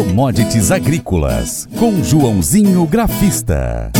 Commodities Agrícolas, com Joãozinho Grafista.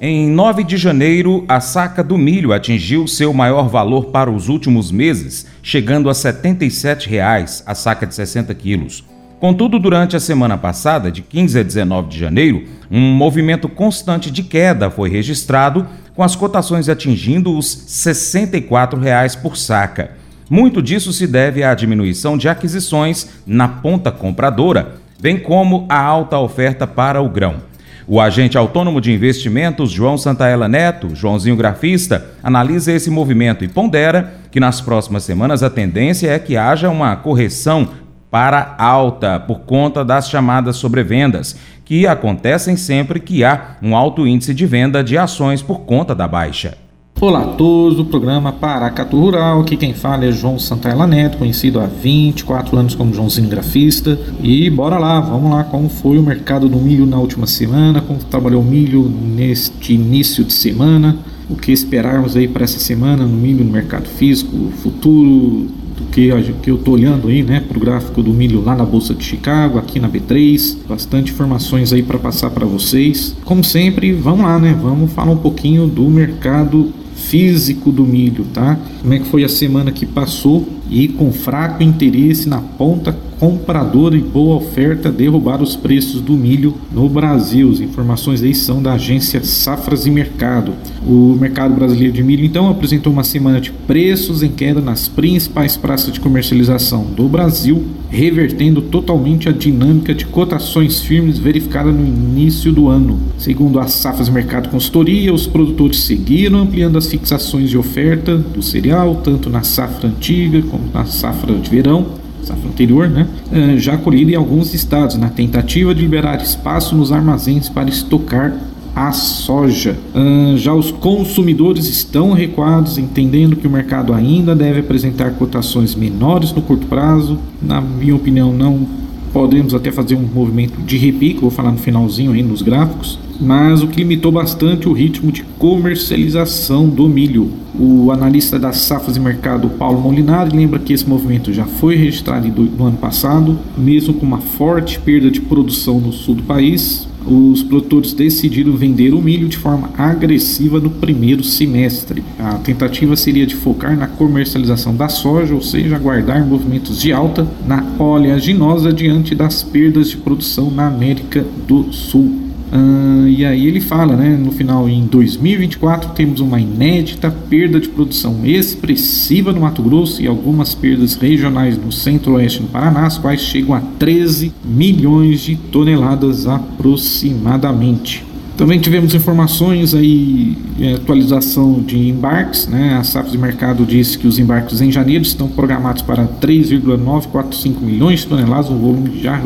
Em 9 de janeiro, a saca do milho atingiu seu maior valor para os últimos meses, chegando a 77 reais a saca de 60 quilos. Contudo, durante a semana passada, de 15 a 19 de janeiro, um movimento constante de queda foi registrado, com as cotações atingindo os 64 reais por saca. Muito disso se deve à diminuição de aquisições na ponta compradora, bem como à alta oferta para o grão. O agente autônomo de investimentos, João Santaella Neto, Joãozinho Grafista, analisa esse movimento e pondera que nas próximas semanas a tendência é que haja uma correção para alta por conta das chamadas sobrevendas, que acontecem sempre que há um alto índice de venda de ações por conta da baixa. Olá a todos do programa Paracatu Rural, aqui quem fala é João Santana Neto, conhecido há 24 anos como Joãozinho Grafista. E bora lá, vamos lá, como foi o mercado do milho na última semana, como trabalhou o milho neste início de semana, o que esperarmos aí para essa semana no milho no mercado físico, futuro do que, que eu estou olhando aí, né, para o gráfico do milho lá na Bolsa de Chicago, aqui na B3, bastante informações aí para passar para vocês. Como sempre, vamos lá, né, vamos falar um pouquinho do mercado físico do milho, tá? Como é que foi a semana que passou e com fraco interesse na ponta compradora e boa oferta derrubar os preços do milho no Brasil. As informações aí são da agência Safras e Mercado. O mercado brasileiro de milho então apresentou uma semana de preços em queda nas principais praças de comercialização do Brasil, revertendo totalmente a dinâmica de cotações firmes verificada no início do ano. Segundo a Safras Mercado Consultoria, os produtores seguiram ampliando as fixações de oferta do cereal, tanto na safra antiga como na safra de verão, safra anterior, né, eh, já colhida em alguns estados, na tentativa de liberar espaço nos armazéns para estocar a soja. Uh, já os consumidores estão recuados, entendendo que o mercado ainda deve apresentar cotações menores no curto prazo. Na minha opinião, não podemos até fazer um movimento de repique, vou falar no finalzinho aí nos gráficos mas o que limitou bastante o ritmo de comercialização do milho. O analista das safras e mercado Paulo Molinari lembra que esse movimento já foi registrado no ano passado, mesmo com uma forte perda de produção no sul do país. Os produtores decidiram vender o milho de forma agressiva no primeiro semestre. A tentativa seria de focar na comercialização da soja, ou seja, aguardar movimentos de alta na oleaginosa diante das perdas de produção na América do Sul. Uh, e aí ele fala, né, no final, em 2024 temos uma inédita perda de produção expressiva no Mato Grosso e algumas perdas regionais no centro-oeste do Paraná, as quais chegam a 13 milhões de toneladas aproximadamente. Também tivemos informações aí, é, atualização de embarques, né? A Safra de Mercado disse que os embarques em janeiro estão programados para 3,945 milhões de toneladas, um volume já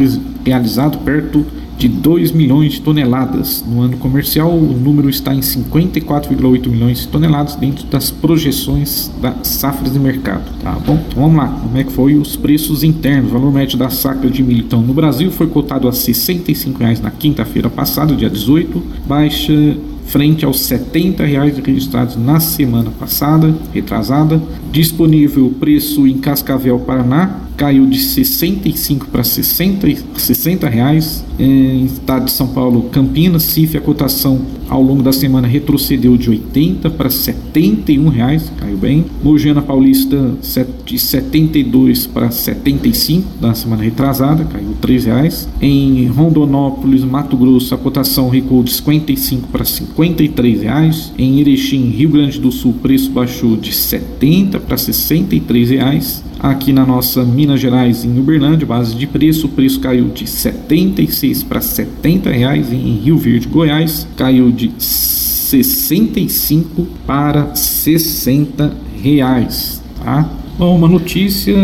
realizado perto de 2 milhões de toneladas. No ano comercial, o número está em 54,8 milhões de toneladas dentro das projeções da safra de mercado. Tá bom? Então, vamos lá. Como é que foi os preços internos? O valor médio da sacra de milho então, no Brasil foi cotado a 65 reais na quinta-feira passada, dia 18, baixa frente aos 70 reais registrados na semana passada, retrasada. Disponível o preço em Cascavel, Paraná, caiu de 65 para 60, 60 reais. Em estado de São Paulo, Campinas, CIF, a cotação ao longo da semana retrocedeu de 80 para 71 reais, caiu bem. Mogiana Paulista de 72 para 75 da semana retrasada, caiu 3 reais. Em Rondonópolis, Mato Grosso, a cotação recuou de 55 para 53 reais. Em Erechim, Rio Grande do Sul, o preço baixou de 70 para 63 reais. Aqui na nossa Minas Gerais, em Uberlândia, base de preço, o preço caiu de 76 para 70 reais. Em Rio Verde, Goiás, caiu de 65 para 60 reais. Tá? Bom, uma notícia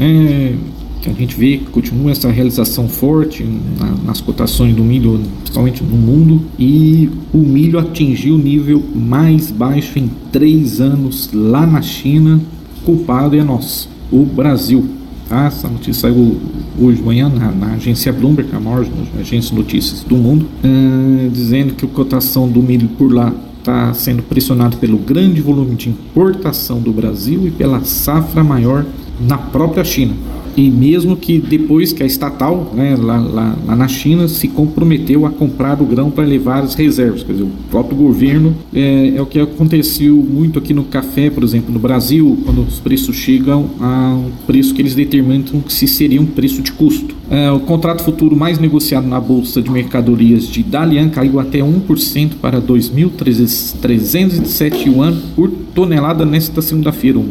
é, que a gente vê que continua essa realização forte na, nas cotações do milho, principalmente no mundo, e o milho atingiu o nível mais baixo em três anos lá na China. Culpado é nosso o Brasil. Tá? Essa notícia saiu hoje de manhã na, na, agência Bloomberg, a maior agência de notícias do mundo, uh, dizendo que a cotação do milho por lá está sendo pressionado pelo grande volume de importação do Brasil e pela safra maior na própria China. E mesmo que depois que a estatal, né, lá, lá, lá na China, se comprometeu a comprar o grão para levar as reservas, quer dizer, o próprio governo é, é o que aconteceu muito aqui no café, por exemplo, no Brasil, quando os preços chegam a um preço que eles determinam que se seria um preço de custo. É, o contrato futuro mais negociado na Bolsa de Mercadorias de Dalian caiu até 1% para 2.307 yuan por tonelada nesta segunda-feira, o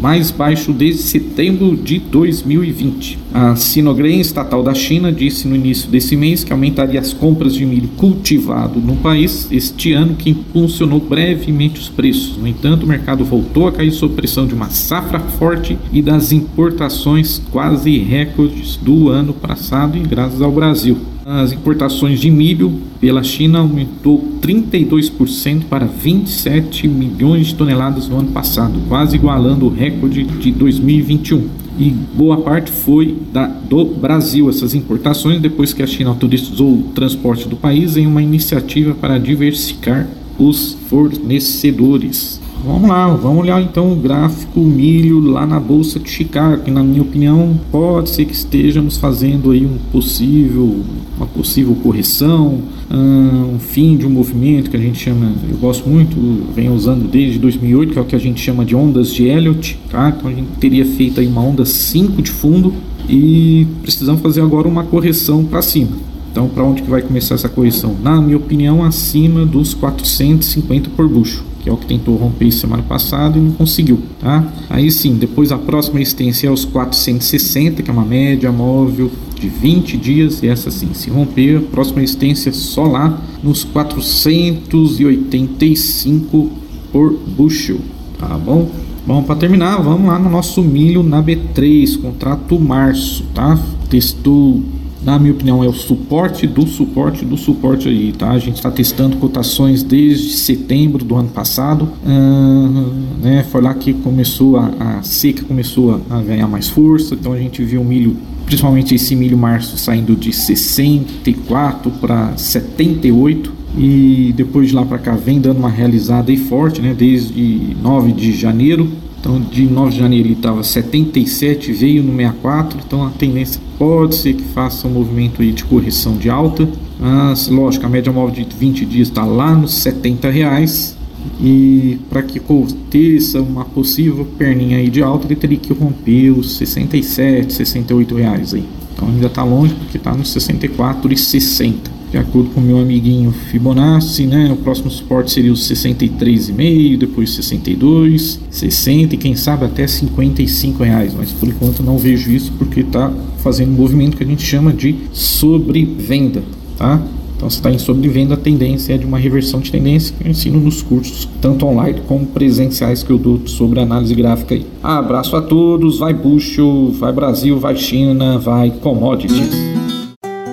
mais baixo desde setembro de 2020. A Sinogren estatal da China disse no início desse mês que aumentaria as compras de milho cultivado no país este ano, que impulsionou brevemente os preços. No entanto, o mercado voltou a cair sob pressão de uma safra forte e das importações quase recordes do ano passado e graças ao Brasil. As importações de milho pela China aumentou 32% para 27 milhões de toneladas no ano passado, quase igualando o recorde de 2021. E boa parte foi da, do Brasil, essas importações, depois que a China autorizou o transporte do país em uma iniciativa para diversificar os fornecedores. Vamos lá, vamos olhar então o gráfico milho lá na Bolsa de Chicago, que na minha opinião pode ser que estejamos fazendo aí um possível, uma possível correção, um fim de um movimento que a gente chama, eu gosto muito, venho usando desde 2008, que é o que a gente chama de ondas de Elliott, tá? Então a gente teria feito aí uma onda 5 de fundo e precisamos fazer agora uma correção para cima. Então, para onde que vai começar essa correção? Na minha opinião, acima dos 450 por bucho que é o que tentou romper semana passada e não conseguiu, tá? Aí sim, depois a próxima resistência é os 460, que é uma média móvel de 20 dias, e essa sim, se romper, a próxima resistência só lá nos 485 por bushel, tá bom? Bom, para terminar, vamos lá no nosso milho na B3, contrato março, tá? Testou na minha opinião, é o suporte do suporte do suporte aí, tá? A gente está testando cotações desde setembro do ano passado, uh, né? Foi lá que começou a, a seca começou a, a ganhar mais força, então a gente viu o milho principalmente esse milho março saindo de 64 para 78 e depois de lá para cá vem dando uma realizada aí forte, né? Desde 9 de janeiro então, de 9 de janeiro ele estava 77, veio no 64. Então, a tendência pode ser que faça um movimento aí de correção de alta. Mas, lógico, a média móvel de 20 dias está lá nos 70 reais. E para que aconteça uma possível perninha aí de alta, ele teria que romper os 67, 68 reais aí. Então ainda está longe porque está nos 64 e 60 de acordo com meu amiguinho Fibonacci, né? O próximo suporte seria os 63,5, depois 62, 60 e quem sabe até 55 reais. Mas por enquanto não vejo isso porque está fazendo um movimento que a gente chama de sobrevenda, tá? Então, se está em sobrevenda, a tendência é de uma reversão de tendência que eu ensino nos cursos, tanto online como presenciais que eu dou sobre análise gráfica. Aí. Abraço a todos, vai bucho, vai Brasil, vai China, vai commodities.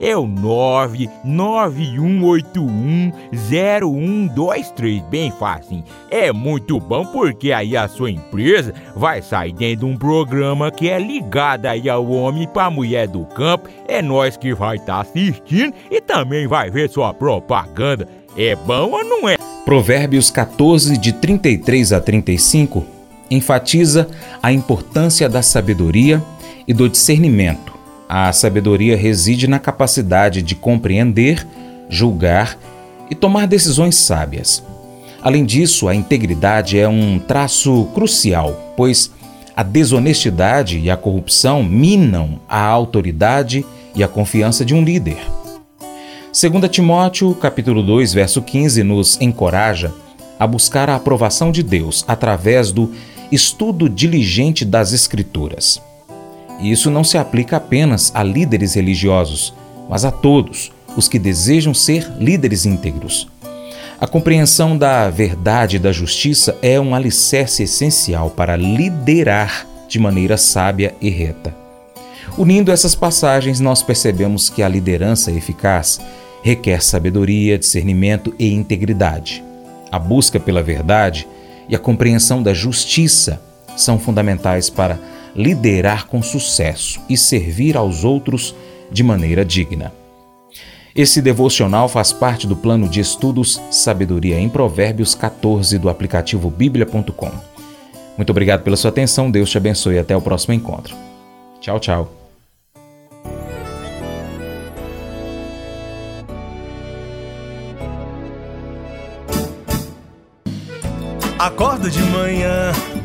é o 991810123, bem fácil. É muito bom porque aí a sua empresa vai sair dentro de um programa que é ligado aí ao homem para mulher do campo. É nós que vai estar tá assistindo e também vai ver sua propaganda. É bom ou não é? Provérbios 14, de 33 a 35, enfatiza a importância da sabedoria e do discernimento. A sabedoria reside na capacidade de compreender, julgar e tomar decisões sábias. Além disso, a integridade é um traço crucial, pois a desonestidade e a corrupção minam a autoridade e a confiança de um líder. 2 Timóteo, capítulo 2, verso 15, nos encoraja a buscar a aprovação de Deus através do estudo diligente das Escrituras. E isso não se aplica apenas a líderes religiosos, mas a todos os que desejam ser líderes íntegros. A compreensão da verdade e da justiça é um alicerce essencial para liderar de maneira sábia e reta. Unindo essas passagens, nós percebemos que a liderança eficaz requer sabedoria, discernimento e integridade. A busca pela verdade e a compreensão da justiça são fundamentais para liderar com sucesso e servir aos outros de maneira digna. Esse devocional faz parte do plano de estudos Sabedoria em Provérbios 14 do aplicativo bíblia.com. Muito obrigado pela sua atenção, Deus te abençoe e até o próximo encontro. Tchau, tchau. Acordo de manhã